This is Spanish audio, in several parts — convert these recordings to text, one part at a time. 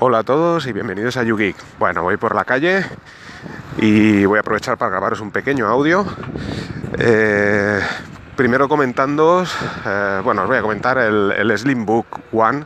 Hola a todos y bienvenidos a YouGeek. Bueno, voy por la calle y voy a aprovechar para grabaros un pequeño audio. Eh, primero comentando, eh, bueno, os voy a comentar el, el Slimbook One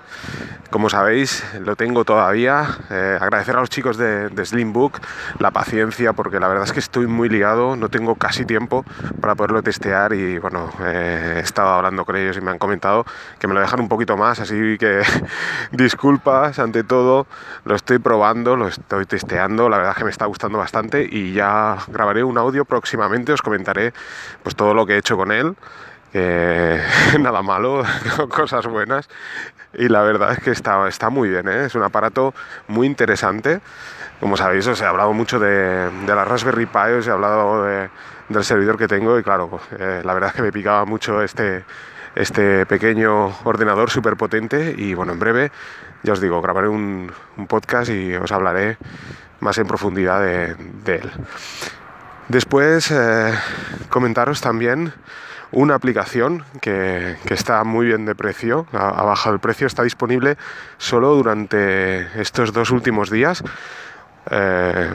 como sabéis, lo tengo todavía. Eh, agradecer a los chicos de, Slimbook la paciencia, porque la verdad es que estoy muy ligado, no tengo casi tiempo para poderlo testear y bueno, eh, he estado hablando con ellos y me han comentado que me lo dejan un poquito más, así que disculpas ante todo, lo estoy probando, lo estoy testeando, la verdad es que me está gustando bastante y ya grabaré un audio próximamente, os comentaré pues todo lo que he hecho con él. nada malo, cosas buenas y la verdad es que está, está muy bien, ¿eh? es un aparato muy interesante. Como sabéis, os he hablado mucho de, de la Raspberry Pi, os he hablado del servidor que tengo y claro, eh, la verdad es que me picaba mucho este, este pequeño ordenador súper potente y bueno, en breve, ya os digo, grabaré un, podcast y os hablaré más en profundidad de, él. Después, eh, comentaros también una aplicación que, está muy bien de precio, ha, bajado el precio, está disponible solo durante estos dos últimos días. Eh,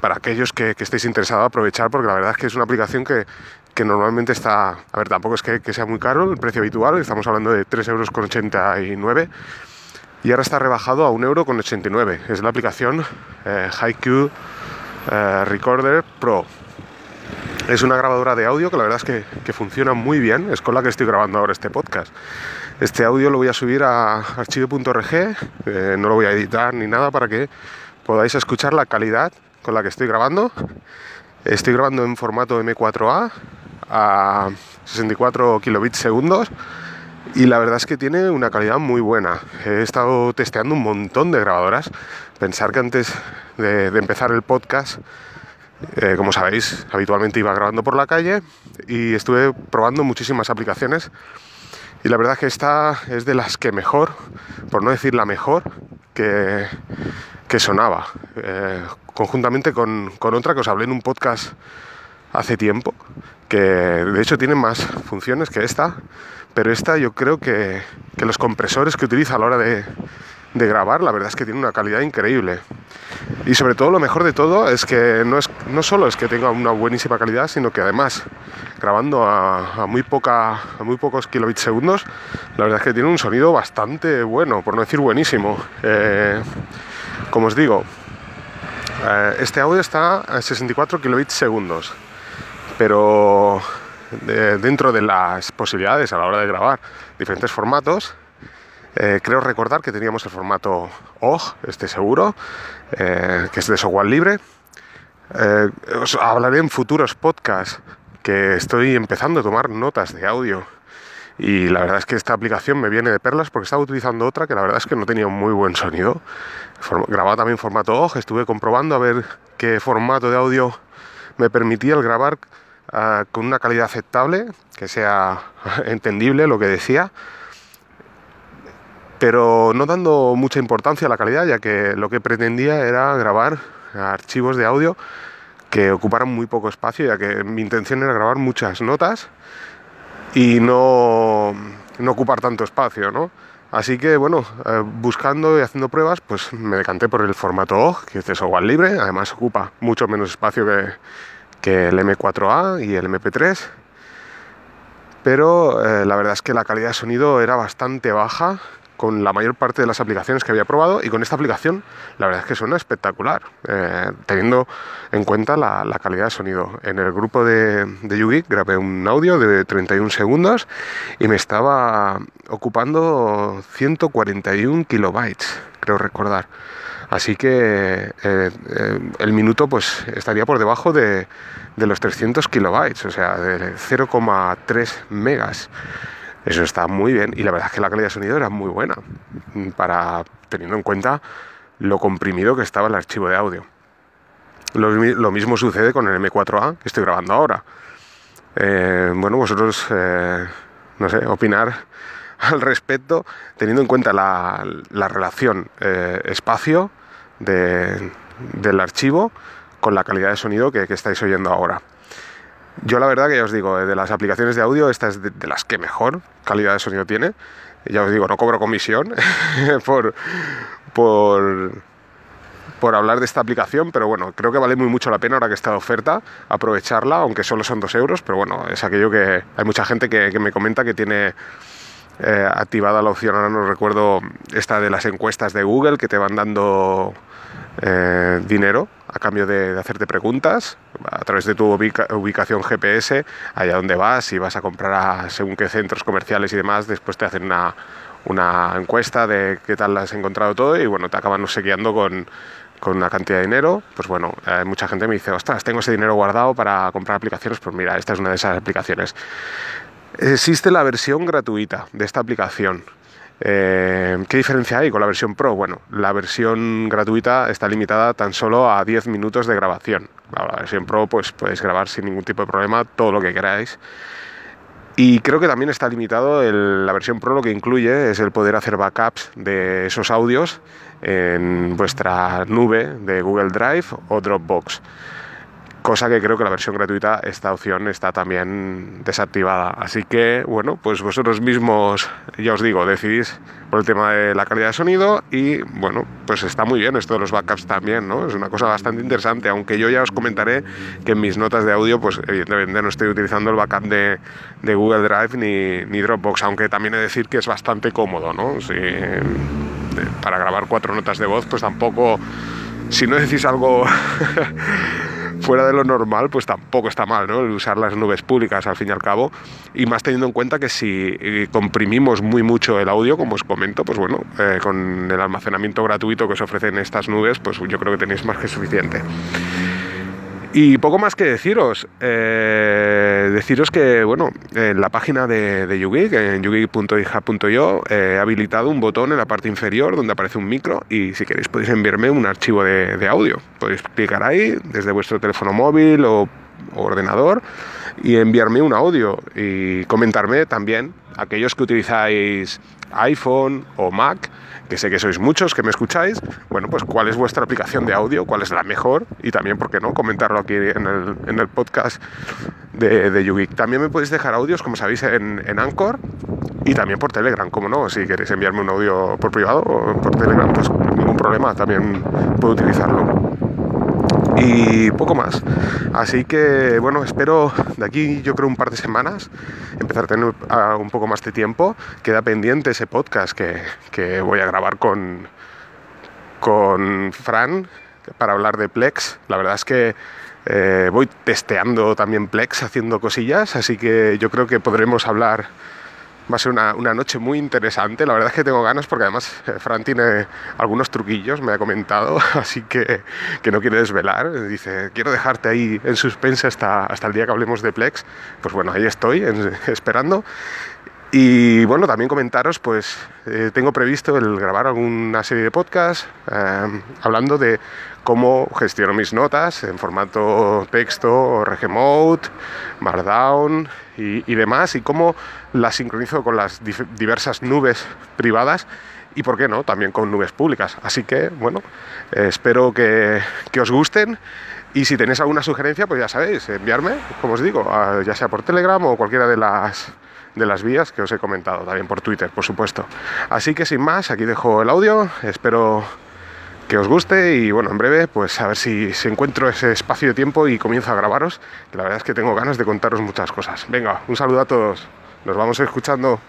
para aquellos que, estéis interesados aprovechar porque la verdad es que es una aplicación que, normalmente está, a ver, tampoco es que, sea muy caro el precio habitual, estamos hablando de 3,89 euros y ahora está rebajado a 1,89 euro. Es la aplicación eh, HiQ eh, Recorder Pro. Es una grabadora de audio que la verdad es que, funciona muy bien, es con la que estoy grabando ahora este podcast. Este audio lo voy a subir a archivo.org, eh, no lo voy a editar ni nada para que podáis escuchar la calidad con la que estoy grabando. Estoy grabando en formato M4A a 64 kilobits segundos y la verdad es que tiene una calidad muy buena. He estado testeando un montón de grabadoras. Pensar que antes de empezar el podcast eh, como sabéis, habitualmente iba grabando por la calle y estuve probando muchísimas aplicaciones y la verdad que esta es de las que mejor, por no decir la mejor, que, sonaba. Eh, conjuntamente con, otra que os hablé en un podcast hace tiempo, que de hecho tiene más funciones que esta, pero esta yo creo que, que los compresores que utiliza a la hora de grabar, la verdad es que tiene una calidad increíble. Y sobre todo lo mejor de todo es que no, es, no solo es que tenga una buenísima calidad, sino que además grabando a, muy, poca, muy pocos kilobits segundos, la verdad es que tiene un sonido bastante bueno, por no decir buenísimo. Eh, como os digo, eh, este audio está a 64 kilobits segundos, pero dentro de las posibilidades a la hora de grabar diferentes formatos, eh, creo recordar que teníamos el formato OG, este seguro, eh, que es de software libre. Eh, os hablaré en futuros podcasts que estoy empezando a tomar notas de audio. Y la verdad es que esta aplicación me viene de perlas porque estaba utilizando otra que la verdad es que no tenía un muy buen sonido. grababa también formato OG, estuve comprobando a ver qué formato de audio me permitía el grabar ah, con una calidad aceptable, que sea entendible lo que decía pero no dando mucha importancia a la calidad, ya que lo que pretendía era grabar archivos de audio que ocuparan muy poco espacio, ya que mi intención era grabar muchas notas y no, no ocupar tanto espacio, ¿no? Así que bueno, eh, buscando y haciendo pruebas, pues me decanté por el formato OG, que es de software libre, además ocupa mucho menos espacio que, que el M4A y el MP3. Pero eh, la verdad es que la calidad de sonido era bastante baja con la mayor parte de las aplicaciones que había probado y con esta aplicación la verdad es que suena espectacular, eh, teniendo en cuenta la, calidad de sonido. En el grupo de, de grabé un audio de 31 segundos y me estaba ocupando 141 kilobytes, creo recordar. Así que eh, eh, el minuto pues estaría por debajo de, de los 300 kilobytes, o sea, de 0,3 megas. Eso está muy bien y la verdad es que la calidad de sonido era muy buena para teniendo en cuenta lo comprimido que estaba el archivo de audio. Lo, mismo sucede con el M4A que estoy grabando ahora. Eh, bueno, vosotros, eh, no sé, opinar al respecto teniendo en cuenta la, relación eh, espacio del archivo con la calidad de sonido que estáis oyendo ahora. Yo la verdad que ya os digo, de las aplicaciones de audio, esta es de, las que mejor calidad de sonido tiene. Ya os digo, no cobro comisión por, por, por hablar de esta aplicación, pero bueno, creo que vale muy mucho la pena ahora que está de oferta aprovecharla, aunque solo son dos euros, pero bueno, es aquello que hay mucha gente que, que me comenta que tiene eh, activada la opción, ahora no recuerdo, esta de las encuestas de Google que te van dando eh, dinero a cambio de, hacerte preguntas a través de tu ubicación GPS, allá donde vas, si vas a comprar a según qué centros comerciales y demás, después te hacen una, una encuesta de qué tal has encontrado todo y bueno, te acaban obsequiando con, con una cantidad de dinero, pues bueno, eh, mucha gente me dice, ostras, tengo ese dinero guardado para comprar aplicaciones, pues mira, esta es una de esas aplicaciones. Existe la versión gratuita de esta aplicación. Eh, ¿Qué diferencia hay con la versión Pro? Bueno, la versión gratuita está limitada tan solo a 10 minutos de grabación. La versión Pro pues puedes grabar sin ningún tipo de problema todo lo que queráis. Y creo que también está limitado la versión Pro lo que incluye es el poder hacer backups de esos audios en vuestra nube de Google Drive o Dropbox cosa que creo que la versión gratuita esta opción está también desactivada. Así que, bueno, pues vosotros mismos, ya os digo, decidís por el tema de la calidad de sonido y, bueno, pues está muy bien esto de los backups también, ¿no? Es una cosa bastante interesante, aunque yo ya os comentaré que en mis notas de audio, pues evidentemente no estoy utilizando el backup de, Google Drive ni, ni, Dropbox, aunque también he de decir que es bastante cómodo, ¿no? Si, para grabar cuatro notas de voz, pues tampoco, si no decís algo... fuera de lo normal, pues tampoco está mal, ¿no? Usar las nubes públicas al fin y al cabo. Y más teniendo en cuenta que si eh, comprimimos muy mucho el audio, como os comento, pues bueno, eh, con el almacenamiento gratuito que os ofrecen estas nubes, pues yo creo que tenéis más que suficiente. Y poco más que deciros. Eh, deciros que, bueno, en la página de, de YouGeek, en YouGeek.ija.io, he habilitado un botón en la parte inferior donde aparece un micro y si queréis podéis enviarme un archivo de, audio. Podéis clicar ahí desde vuestro teléfono móvil o ordenador y enviarme un audio y comentarme también aquellos que utilizáis iPhone o Mac que sé que sois muchos que me escucháis, bueno, pues cuál es vuestra aplicación de audio, cuál es la mejor y también, ¿por qué no?, comentarlo aquí en el, en el podcast de, de También me podéis dejar audios, como sabéis, en, en Anchor y también por Telegram, como no, si queréis enviarme un audio por privado o por Telegram, pues ningún problema, también puedo utilizarlo y poco más. Así que bueno, espero de aquí yo creo un par de semanas empezar a tener un poco más de tiempo. Queda pendiente ese podcast que, voy a grabar con, con Fran para hablar de Plex. La verdad es que eh, voy testeando también Plex, haciendo cosillas, así que yo creo que podremos hablar Va a ser una, una, noche muy interesante. La verdad es que tengo ganas porque además eh, Fran tiene algunos truquillos, me ha comentado, así que, que no quiere desvelar. Dice, quiero dejarte ahí en suspense hasta, hasta el día que hablemos de Plex. Pues bueno, ahí estoy esperando. Y bueno, también comentaros, pues eh, tengo previsto el grabar alguna serie de podcasts eh, hablando de cómo gestiono mis notas en formato texto, Regemote, Markdown y, y demás, y cómo las sincronizo con las diversas nubes privadas y, por qué no, también con nubes públicas. Así que, bueno, eh, espero que, que os gusten. Y si tenéis alguna sugerencia, pues ya sabéis, enviarme, como os digo, ya sea por Telegram o cualquiera de las de las vías que os he comentado, también por Twitter, por supuesto. Así que sin más, aquí dejo el audio, espero que os guste y bueno, en breve pues a ver si, si encuentro ese espacio de tiempo y comienzo a grabaros, la verdad es que tengo ganas de contaros muchas cosas. Venga, un saludo a todos, nos vamos escuchando.